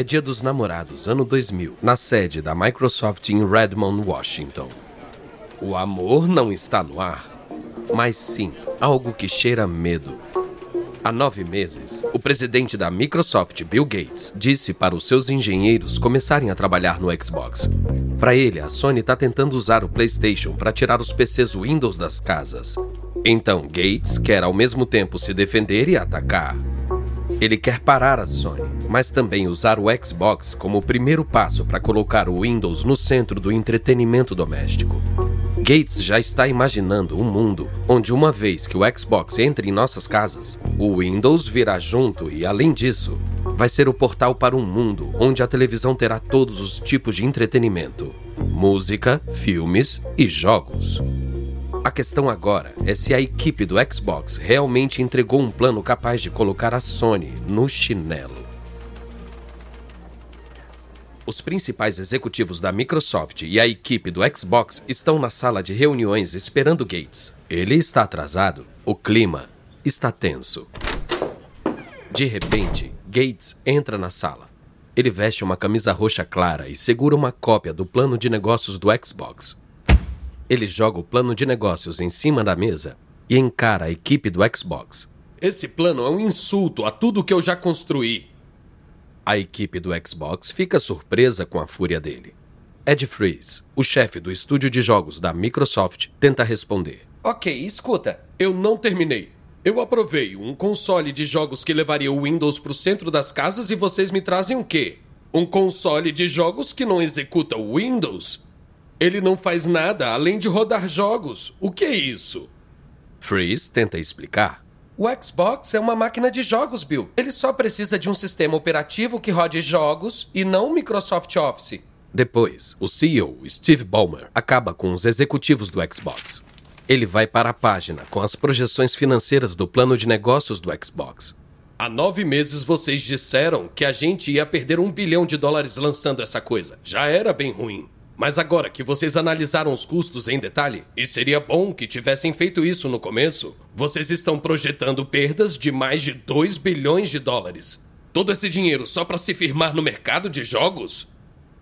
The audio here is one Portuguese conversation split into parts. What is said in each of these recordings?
É Dia dos Namorados, ano 2000, na sede da Microsoft em Redmond, Washington. O amor não está no ar, mas sim algo que cheira medo. Há nove meses, o presidente da Microsoft, Bill Gates, disse para os seus engenheiros começarem a trabalhar no Xbox. Para ele, a Sony está tentando usar o PlayStation para tirar os PCs Windows das casas. Então, Gates quer ao mesmo tempo se defender e atacar. Ele quer parar a Sony, mas também usar o Xbox como o primeiro passo para colocar o Windows no centro do entretenimento doméstico. Gates já está imaginando um mundo onde, uma vez que o Xbox entre em nossas casas, o Windows virá junto e, além disso, vai ser o portal para um mundo onde a televisão terá todos os tipos de entretenimento: música, filmes e jogos. A questão agora é se a equipe do Xbox realmente entregou um plano capaz de colocar a Sony no chinelo. Os principais executivos da Microsoft e a equipe do Xbox estão na sala de reuniões esperando Gates. Ele está atrasado. O clima está tenso. De repente, Gates entra na sala. Ele veste uma camisa roxa clara e segura uma cópia do plano de negócios do Xbox. Ele joga o plano de negócios em cima da mesa e encara a equipe do Xbox. Esse plano é um insulto a tudo que eu já construí. A equipe do Xbox fica surpresa com a fúria dele. Ed Freeze, o chefe do estúdio de jogos da Microsoft, tenta responder. Ok, escuta. Eu não terminei. Eu aprovei um console de jogos que levaria o Windows para o centro das casas e vocês me trazem o quê? Um console de jogos que não executa o Windows? Ele não faz nada além de rodar jogos. O que é isso? Freeze tenta explicar. O Xbox é uma máquina de jogos, Bill. Ele só precisa de um sistema operativo que rode jogos e não o Microsoft Office. Depois, o CEO, Steve Ballmer, acaba com os executivos do Xbox. Ele vai para a página com as projeções financeiras do plano de negócios do Xbox. Há nove meses vocês disseram que a gente ia perder um bilhão de dólares lançando essa coisa. Já era bem ruim. Mas agora que vocês analisaram os custos em detalhe, e seria bom que tivessem feito isso no começo, vocês estão projetando perdas de mais de 2 bilhões de dólares. Todo esse dinheiro só para se firmar no mercado de jogos?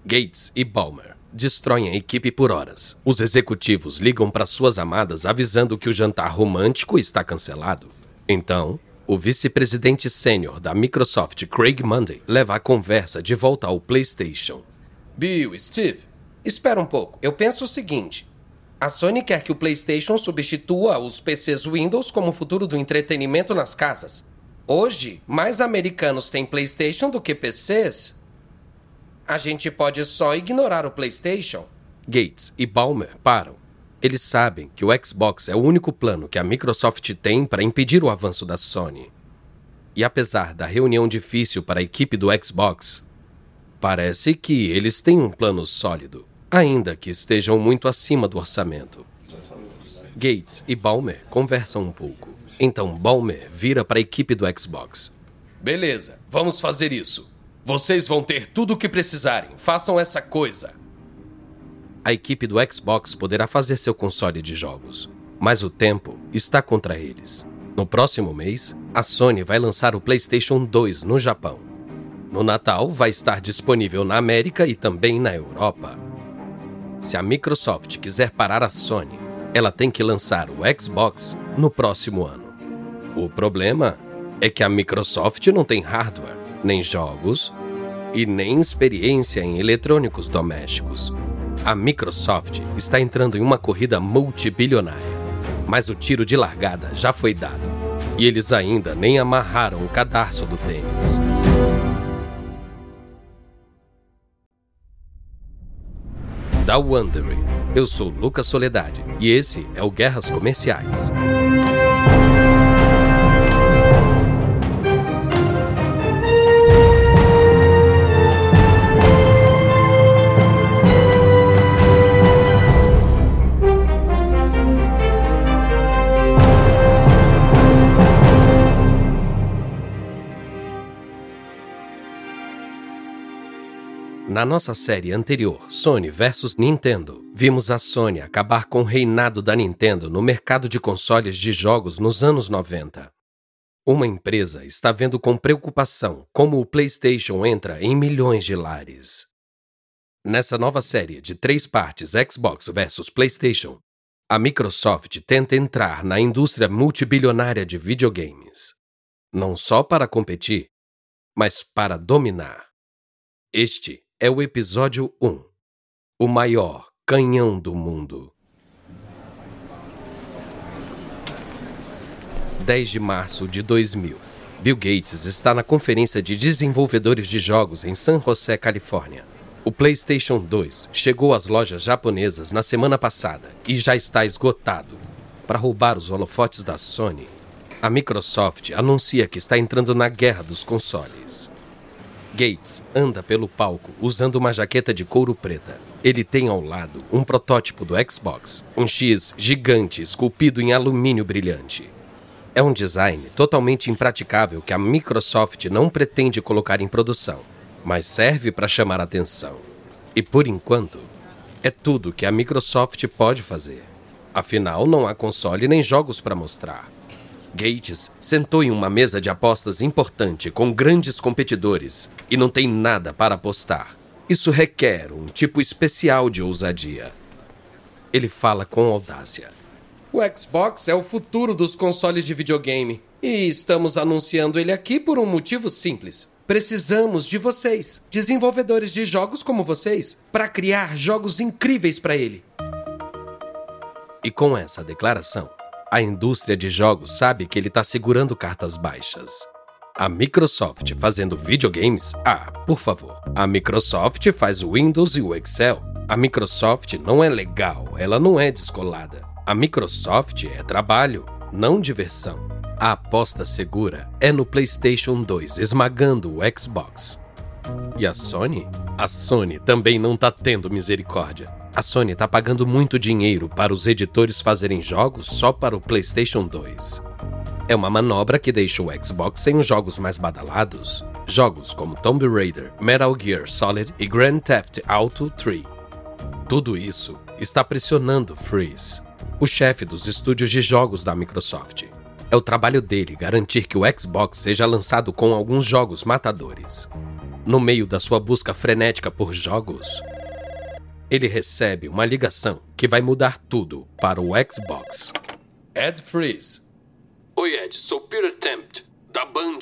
Gates e Balmer destroem a equipe por horas. Os executivos ligam para suas amadas avisando que o jantar romântico está cancelado. Então, o vice-presidente sênior da Microsoft, Craig Munday, leva a conversa de volta ao PlayStation. Bill, Steve, Espera um pouco, eu penso o seguinte. A Sony quer que o PlayStation substitua os PCs Windows como futuro do entretenimento nas casas. Hoje, mais americanos têm PlayStation do que PCs. A gente pode só ignorar o PlayStation. Gates e Balmer param. Eles sabem que o Xbox é o único plano que a Microsoft tem para impedir o avanço da Sony. E apesar da reunião difícil para a equipe do Xbox, parece que eles têm um plano sólido ainda que estejam muito acima do orçamento. Gates e Balmer conversam um pouco. Então Balmer vira para a equipe do Xbox. Beleza, vamos fazer isso. Vocês vão ter tudo o que precisarem. Façam essa coisa. A equipe do Xbox poderá fazer seu console de jogos, mas o tempo está contra eles. No próximo mês, a Sony vai lançar o PlayStation 2 no Japão. No Natal, vai estar disponível na América e também na Europa. Se a Microsoft quiser parar a Sony, ela tem que lançar o Xbox no próximo ano. O problema é que a Microsoft não tem hardware, nem jogos e nem experiência em eletrônicos domésticos. A Microsoft está entrando em uma corrida multibilionária, mas o tiro de largada já foi dado e eles ainda nem amarraram o cadarço do tênis. Da Wondery. Eu sou Lucas Soledade e esse é o Guerras Comerciais. Na nossa série anterior, Sony vs Nintendo, vimos a Sony acabar com o reinado da Nintendo no mercado de consoles de jogos nos anos 90. Uma empresa está vendo com preocupação como o PlayStation entra em milhões de lares. Nessa nova série de três partes Xbox versus PlayStation, a Microsoft tenta entrar na indústria multibilionária de videogames. Não só para competir, mas para dominar. Este é o episódio 1 O maior canhão do mundo. 10 de março de 2000. Bill Gates está na conferência de desenvolvedores de jogos em San José, Califórnia. O PlayStation 2 chegou às lojas japonesas na semana passada e já está esgotado. Para roubar os holofotes da Sony, a Microsoft anuncia que está entrando na guerra dos consoles. Gates anda pelo palco usando uma jaqueta de couro preta. Ele tem ao lado um protótipo do Xbox, um X gigante esculpido em alumínio brilhante. É um design totalmente impraticável que a Microsoft não pretende colocar em produção, mas serve para chamar atenção. E por enquanto, é tudo que a Microsoft pode fazer. Afinal, não há console nem jogos para mostrar. Gates sentou em uma mesa de apostas importante com grandes competidores e não tem nada para apostar. Isso requer um tipo especial de ousadia. Ele fala com audácia. O Xbox é o futuro dos consoles de videogame. E estamos anunciando ele aqui por um motivo simples. Precisamos de vocês, desenvolvedores de jogos como vocês, para criar jogos incríveis para ele. E com essa declaração, a indústria de jogos sabe que ele está segurando cartas baixas. A Microsoft fazendo videogames? Ah, por favor. A Microsoft faz o Windows e o Excel. A Microsoft não é legal, ela não é descolada. A Microsoft é trabalho, não diversão. A aposta segura é no PlayStation 2 esmagando o Xbox. E a Sony? A Sony também não tá tendo misericórdia. A Sony tá pagando muito dinheiro para os editores fazerem jogos só para o PlayStation 2. É uma manobra que deixa o Xbox sem os jogos mais badalados. Jogos como Tomb Raider, Metal Gear Solid e Grand Theft Auto 3. Tudo isso está pressionando Freeze, o chefe dos estúdios de jogos da Microsoft. É o trabalho dele garantir que o Xbox seja lançado com alguns jogos matadores. No meio da sua busca frenética por jogos, ele recebe uma ligação que vai mudar tudo para o Xbox. Ed Freeze. Oi, Ed, sou Peter Tempt, da Band.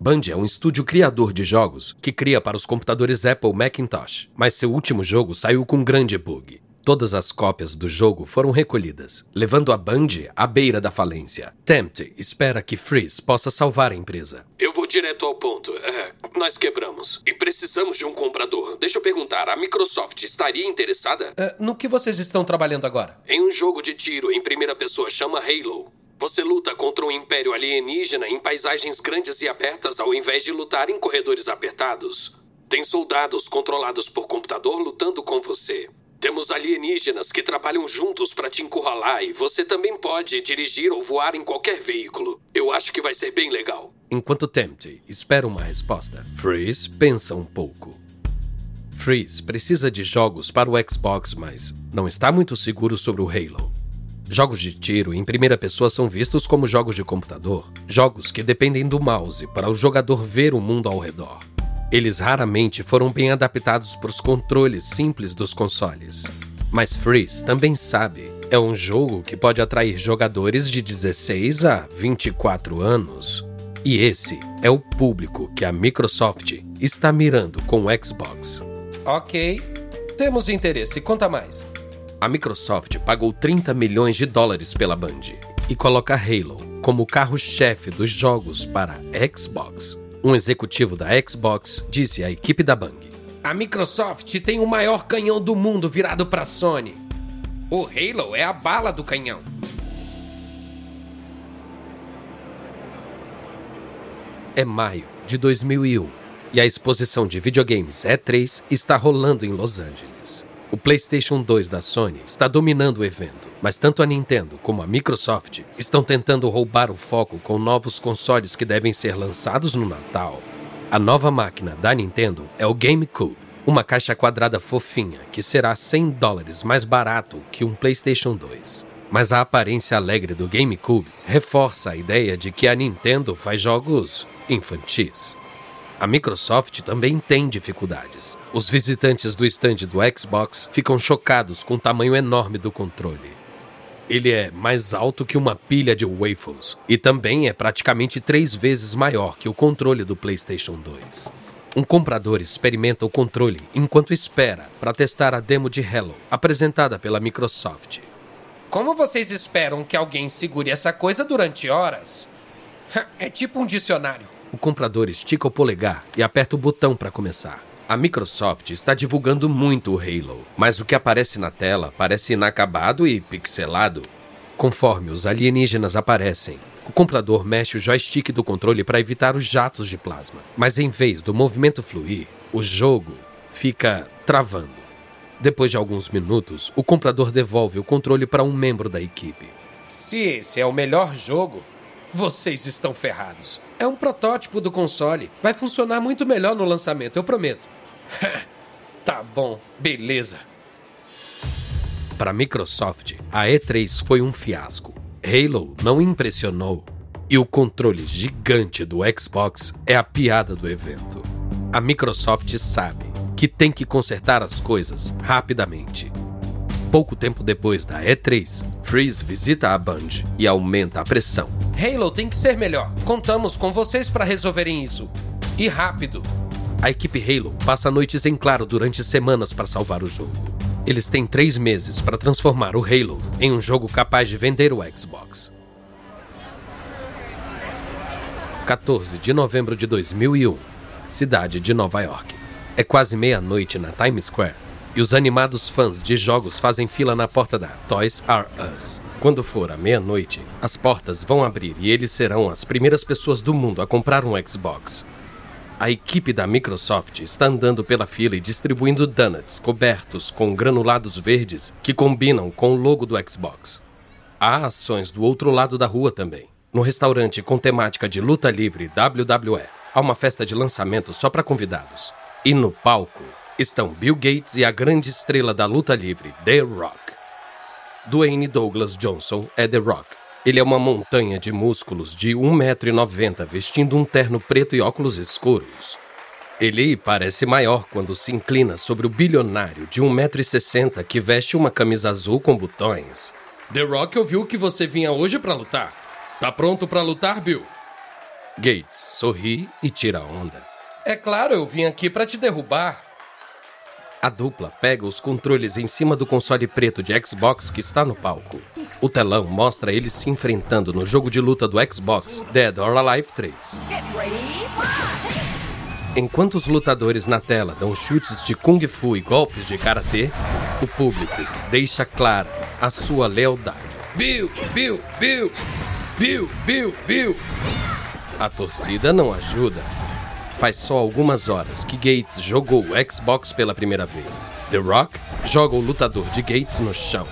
Band é um estúdio criador de jogos que cria para os computadores Apple Macintosh, mas seu último jogo saiu com um grande bug. Todas as cópias do jogo foram recolhidas, levando a Band à beira da falência. Tempt espera que Freeze possa salvar a empresa. Eu vou direto ao ponto. É, nós quebramos e precisamos de um comprador. Deixa eu perguntar, a Microsoft estaria interessada? É, no que vocês estão trabalhando agora? Em um jogo de tiro em primeira pessoa chama Halo. Você luta contra um império alienígena em paisagens grandes e abertas ao invés de lutar em corredores apertados. Tem soldados controlados por computador lutando com você. Temos alienígenas que trabalham juntos para te encurralar e você também pode dirigir ou voar em qualquer veículo. Eu acho que vai ser bem legal. Enquanto Tempt espera uma resposta, Freeze pensa um pouco. Freeze precisa de jogos para o Xbox, mas não está muito seguro sobre o Halo. Jogos de tiro em primeira pessoa são vistos como jogos de computador, jogos que dependem do mouse para o jogador ver o mundo ao redor. Eles raramente foram bem adaptados para os controles simples dos consoles. Mas Freeze também sabe, é um jogo que pode atrair jogadores de 16 a 24 anos. E esse é o público que a Microsoft está mirando com o Xbox. Ok, temos interesse, conta mais. A Microsoft pagou 30 milhões de dólares pela Band e coloca Halo como carro-chefe dos jogos para Xbox. Um executivo da Xbox disse à equipe da Bang: A Microsoft tem o maior canhão do mundo virado para Sony. O Halo é a bala do canhão. É maio de 2001 e a exposição de videogames E3 está rolando em Los Angeles. O PlayStation 2 da Sony está dominando o evento, mas tanto a Nintendo como a Microsoft estão tentando roubar o foco com novos consoles que devem ser lançados no Natal. A nova máquina da Nintendo é o GameCube, uma caixa quadrada fofinha que será 100 dólares mais barato que um PlayStation 2. Mas a aparência alegre do GameCube reforça a ideia de que a Nintendo faz jogos infantis. A Microsoft também tem dificuldades. Os visitantes do stand do Xbox ficam chocados com o tamanho enorme do controle. Ele é mais alto que uma pilha de waffles e também é praticamente três vezes maior que o controle do PlayStation 2. Um comprador experimenta o controle enquanto espera para testar a demo de Hello, apresentada pela Microsoft. Como vocês esperam que alguém segure essa coisa durante horas? É tipo um dicionário. O comprador estica o polegar e aperta o botão para começar. A Microsoft está divulgando muito o Halo, mas o que aparece na tela parece inacabado e pixelado. Conforme os alienígenas aparecem, o comprador mexe o joystick do controle para evitar os jatos de plasma, mas em vez do movimento fluir, o jogo fica travando. Depois de alguns minutos, o comprador devolve o controle para um membro da equipe. Se esse é o melhor jogo, vocês estão ferrados. É um protótipo do console. Vai funcionar muito melhor no lançamento, eu prometo. tá bom, beleza. Para a Microsoft, a E3 foi um fiasco. Halo não impressionou e o controle gigante do Xbox é a piada do evento. A Microsoft sabe que tem que consertar as coisas rapidamente. Pouco tempo depois da E3, Freeze visita a Band e aumenta a pressão. Halo tem que ser melhor. Contamos com vocês para resolverem isso. E rápido. A equipe Halo passa noites em claro durante semanas para salvar o jogo. Eles têm três meses para transformar o Halo em um jogo capaz de vender o Xbox. 14 de novembro de 2001, cidade de Nova York. É quase meia-noite na Times Square e os animados fãs de jogos fazem fila na porta da Toys R Us. Quando for a meia-noite, as portas vão abrir e eles serão as primeiras pessoas do mundo a comprar um Xbox. A equipe da Microsoft está andando pela fila e distribuindo donuts cobertos com granulados verdes que combinam com o logo do Xbox. Há ações do outro lado da rua também. No restaurante com temática de luta livre WWE, há uma festa de lançamento só para convidados. E no palco estão Bill Gates e a grande estrela da luta livre, The Rock. Dwayne Douglas Johnson é The Rock ele é uma montanha de músculos de 1,90m vestindo um terno preto e óculos escuros. Ele parece maior quando se inclina sobre o bilionário de 1,60m que veste uma camisa azul com botões. The Rock ouviu que você vinha hoje para lutar. Tá pronto para lutar, Bill? Gates sorri e tira onda. É claro, eu vim aqui para te derrubar. A dupla pega os controles em cima do console preto de Xbox que está no palco. O telão mostra eles se enfrentando no jogo de luta do Xbox Dead or Alive 3. Enquanto os lutadores na tela dão chutes de kung fu e golpes de karatê, o público deixa clara a sua lealdade. Bill, Bill, Bill, Bill, Bill, Bill. A torcida não ajuda. Faz só algumas horas que Gates jogou o Xbox pela primeira vez. The Rock joga o lutador de Gates no chão.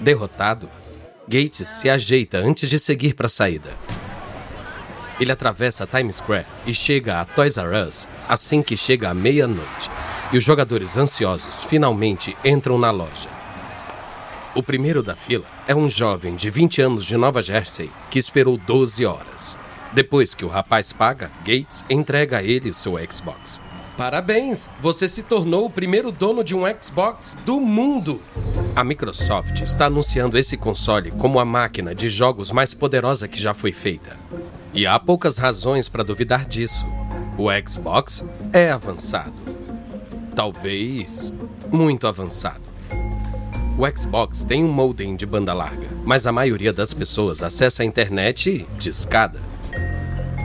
Derrotado, Gates se ajeita antes de seguir para a saída. Ele atravessa Times Square e chega a Toys R Us assim que chega à meia-noite. E os jogadores ansiosos finalmente entram na loja. O primeiro da fila é um jovem de 20 anos de Nova Jersey que esperou 12 horas. Depois que o rapaz paga, Gates entrega a ele o seu Xbox. Parabéns! Você se tornou o primeiro dono de um Xbox do mundo! A Microsoft está anunciando esse console como a máquina de jogos mais poderosa que já foi feita. E há poucas razões para duvidar disso. O Xbox é avançado. Talvez muito avançado. O Xbox tem um modem de banda larga, mas a maioria das pessoas acessa a internet de escada.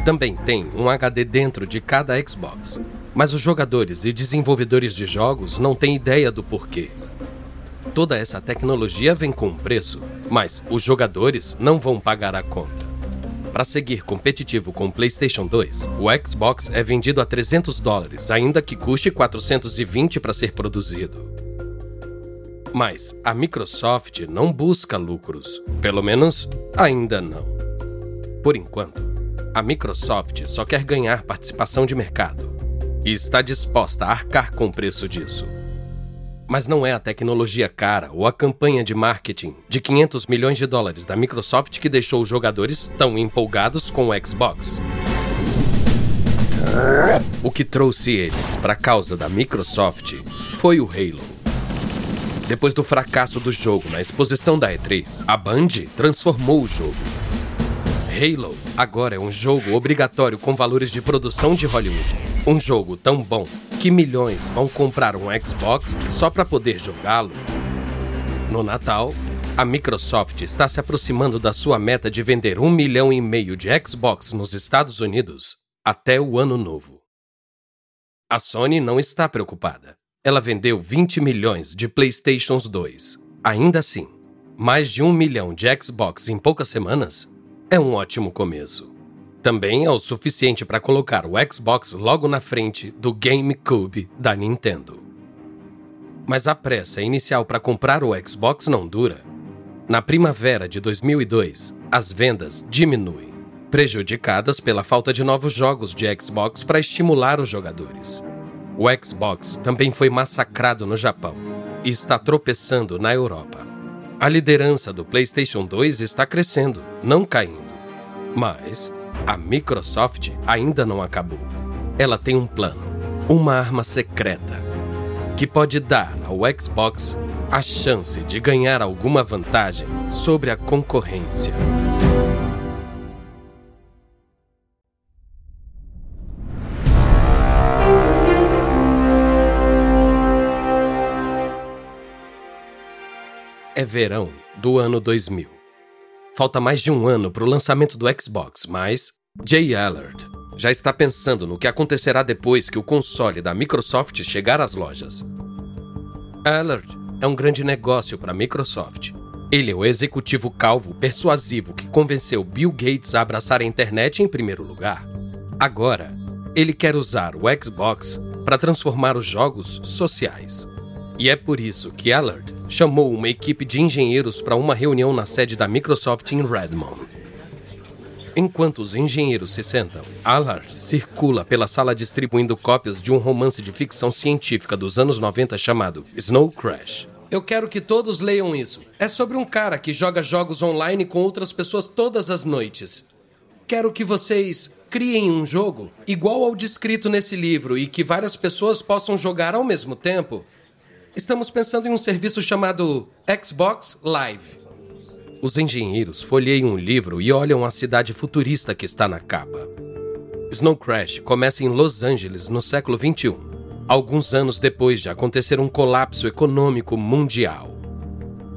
Também tem um HD dentro de cada Xbox, mas os jogadores e desenvolvedores de jogos não têm ideia do porquê. Toda essa tecnologia vem com um preço, mas os jogadores não vão pagar a conta. Para seguir competitivo com o PlayStation 2, o Xbox é vendido a 300 dólares, ainda que custe 420 para ser produzido. Mas a Microsoft não busca lucros, pelo menos ainda não. Por enquanto, a Microsoft só quer ganhar participação de mercado e está disposta a arcar com o preço disso. Mas não é a tecnologia cara ou a campanha de marketing de 500 milhões de dólares da Microsoft que deixou os jogadores tão empolgados com o Xbox. O que trouxe eles para a causa da Microsoft foi o Halo. Depois do fracasso do jogo na exposição da E3, a Band transformou o jogo. Halo agora é um jogo obrigatório com valores de produção de Hollywood. Um jogo tão bom que milhões vão comprar um Xbox só para poder jogá-lo. No Natal, a Microsoft está se aproximando da sua meta de vender um milhão e meio de Xbox nos Estados Unidos até o ano novo. A Sony não está preocupada. Ela vendeu 20 milhões de PlayStations 2. Ainda assim, mais de um milhão de Xbox em poucas semanas é um ótimo começo. Também é o suficiente para colocar o Xbox logo na frente do GameCube da Nintendo. Mas a pressa inicial para comprar o Xbox não dura. Na primavera de 2002, as vendas diminuem, prejudicadas pela falta de novos jogos de Xbox para estimular os jogadores. O Xbox também foi massacrado no Japão e está tropeçando na Europa. A liderança do PlayStation 2 está crescendo, não caindo. Mas a Microsoft ainda não acabou. Ela tem um plano, uma arma secreta, que pode dar ao Xbox a chance de ganhar alguma vantagem sobre a concorrência. É verão do ano 2000. Falta mais de um ano para o lançamento do Xbox, mas Jay Allard já está pensando no que acontecerá depois que o console da Microsoft chegar às lojas. Allard é um grande negócio para a Microsoft. Ele é o executivo calvo persuasivo que convenceu Bill Gates a abraçar a internet em primeiro lugar. Agora, ele quer usar o Xbox para transformar os jogos sociais. E é por isso que Allard chamou uma equipe de engenheiros para uma reunião na sede da Microsoft em Redmond. Enquanto os engenheiros se sentam, Allard circula pela sala distribuindo cópias de um romance de ficção científica dos anos 90 chamado Snow Crash. Eu quero que todos leiam isso. É sobre um cara que joga jogos online com outras pessoas todas as noites. Quero que vocês criem um jogo igual ao descrito nesse livro e que várias pessoas possam jogar ao mesmo tempo Estamos pensando em um serviço chamado Xbox Live. Os engenheiros folheiam um livro e olham a cidade futurista que está na capa. Snow Crash começa em Los Angeles no século 21, alguns anos depois de acontecer um colapso econômico mundial.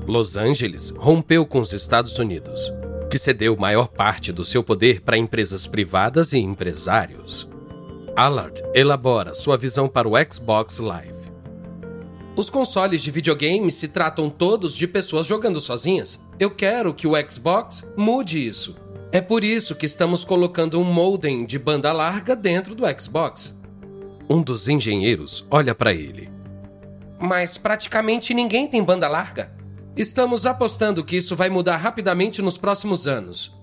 Los Angeles rompeu com os Estados Unidos, que cedeu maior parte do seu poder para empresas privadas e empresários. Allard elabora sua visão para o Xbox Live. Os consoles de videogame se tratam todos de pessoas jogando sozinhas. Eu quero que o Xbox mude isso. É por isso que estamos colocando um modem de banda larga dentro do Xbox. Um dos engenheiros olha para ele. Mas praticamente ninguém tem banda larga. Estamos apostando que isso vai mudar rapidamente nos próximos anos.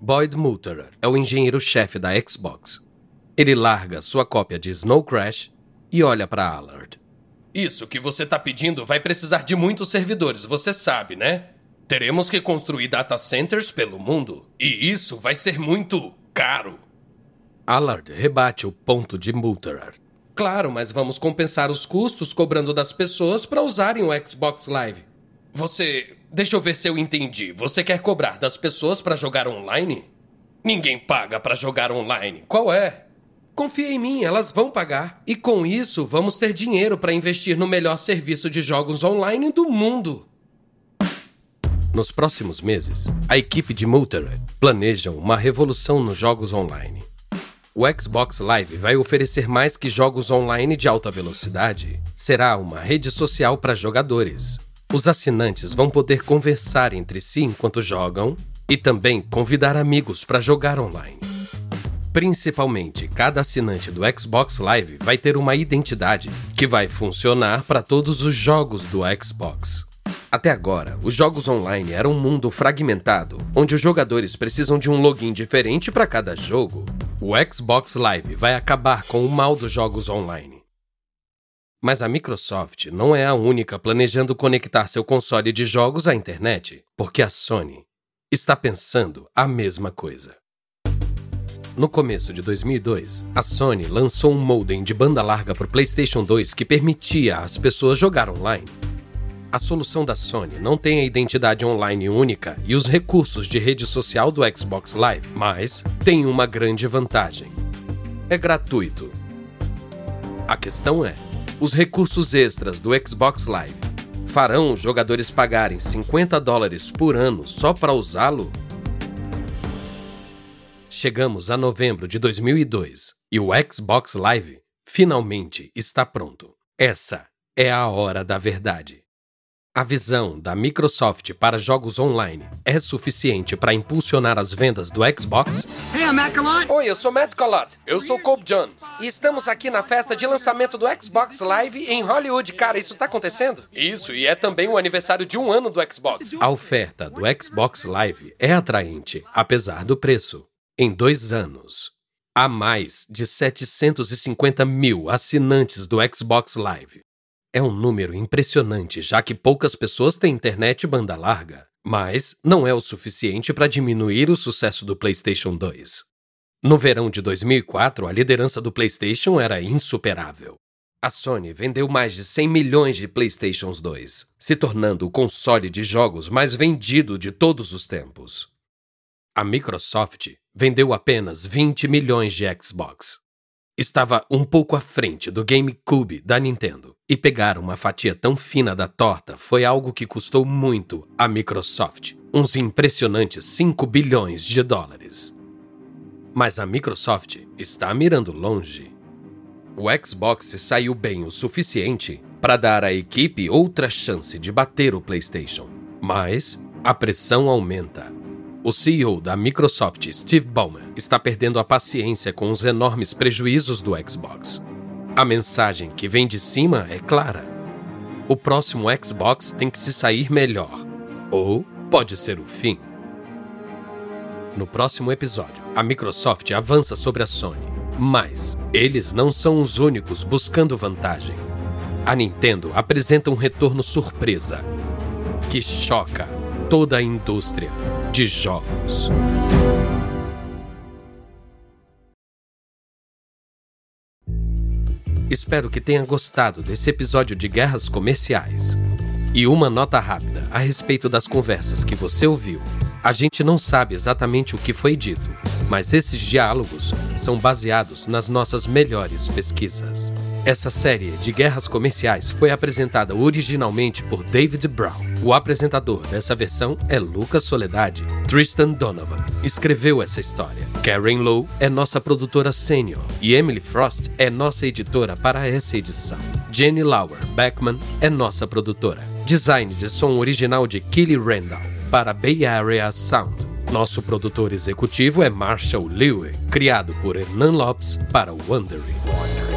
Boyd Mutterer é o engenheiro-chefe da Xbox. Ele larga sua cópia de Snow Crash e olha para Allard. Isso que você está pedindo vai precisar de muitos servidores, você sabe, né? Teremos que construir data centers pelo mundo. E isso vai ser muito caro. Allard rebate o ponto de Multerer. Claro, mas vamos compensar os custos cobrando das pessoas para usarem o Xbox Live. Você. Deixa eu ver se eu entendi. Você quer cobrar das pessoas para jogar online? Ninguém paga para jogar online. Qual é? Confia em mim, elas vão pagar. E com isso, vamos ter dinheiro para investir no melhor serviço de jogos online do mundo. Nos próximos meses, a equipe de Multer planeja uma revolução nos jogos online. O Xbox Live vai oferecer mais que jogos online de alta velocidade. Será uma rede social para jogadores. Os assinantes vão poder conversar entre si enquanto jogam e também convidar amigos para jogar online. Principalmente, cada assinante do Xbox Live vai ter uma identidade que vai funcionar para todos os jogos do Xbox. Até agora, os jogos online eram um mundo fragmentado, onde os jogadores precisam de um login diferente para cada jogo. O Xbox Live vai acabar com o mal dos jogos online. Mas a Microsoft não é a única planejando conectar seu console de jogos à internet, porque a Sony está pensando a mesma coisa. No começo de 2002, a Sony lançou um modem de banda larga para o PlayStation 2 que permitia às pessoas jogar online. A solução da Sony não tem a identidade online única e os recursos de rede social do Xbox Live, mas tem uma grande vantagem: é gratuito. A questão é: os recursos extras do Xbox Live farão os jogadores pagarem 50 dólares por ano só para usá-lo? Chegamos a novembro de 2002 e o Xbox Live finalmente está pronto. Essa é a hora da verdade. A visão da Microsoft para jogos online é suficiente para impulsionar as vendas do Xbox? Hey, Matt Oi, eu sou Matt Colott. Eu sou Cobb Jones. E estamos aqui na festa de lançamento do Xbox Live em Hollywood. Cara, isso tá acontecendo? Isso, e é também o aniversário de um ano do Xbox. A oferta do Xbox Live é atraente, apesar do preço. Em dois anos, há mais de 750 mil assinantes do Xbox Live. É um número impressionante, já que poucas pessoas têm internet banda larga, mas não é o suficiente para diminuir o sucesso do PlayStation 2. No verão de 2004, a liderança do PlayStation era insuperável. A Sony vendeu mais de 100 milhões de PlayStations 2, se tornando o console de jogos mais vendido de todos os tempos. A Microsoft vendeu apenas 20 milhões de Xbox. Estava um pouco à frente do GameCube da Nintendo, e pegar uma fatia tão fina da torta foi algo que custou muito à Microsoft, uns impressionantes 5 bilhões de dólares. Mas a Microsoft está mirando longe. O Xbox saiu bem o suficiente para dar à equipe outra chance de bater o PlayStation, mas a pressão aumenta. O CEO da Microsoft, Steve Ballmer, está perdendo a paciência com os enormes prejuízos do Xbox. A mensagem que vem de cima é clara. O próximo Xbox tem que se sair melhor. Ou pode ser o fim. No próximo episódio, a Microsoft avança sobre a Sony. Mas eles não são os únicos buscando vantagem. A Nintendo apresenta um retorno surpresa que choca toda a indústria de jogos. Espero que tenha gostado desse episódio de Guerras Comerciais. E uma nota rápida a respeito das conversas que você ouviu. A gente não sabe exatamente o que foi dito, mas esses diálogos são baseados nas nossas melhores pesquisas. Essa série de guerras comerciais foi apresentada originalmente por David Brown. O apresentador dessa versão é Lucas Soledade. Tristan Donovan escreveu essa história. Karen Lowe é nossa produtora sênior e Emily Frost é nossa editora para essa edição. Jenny Lauer Beckman é nossa produtora. Design de som original de Kelly Randall para Bay Area Sound. Nosso produtor executivo é Marshall Lewy, criado por Hernan Lopes para Wondering.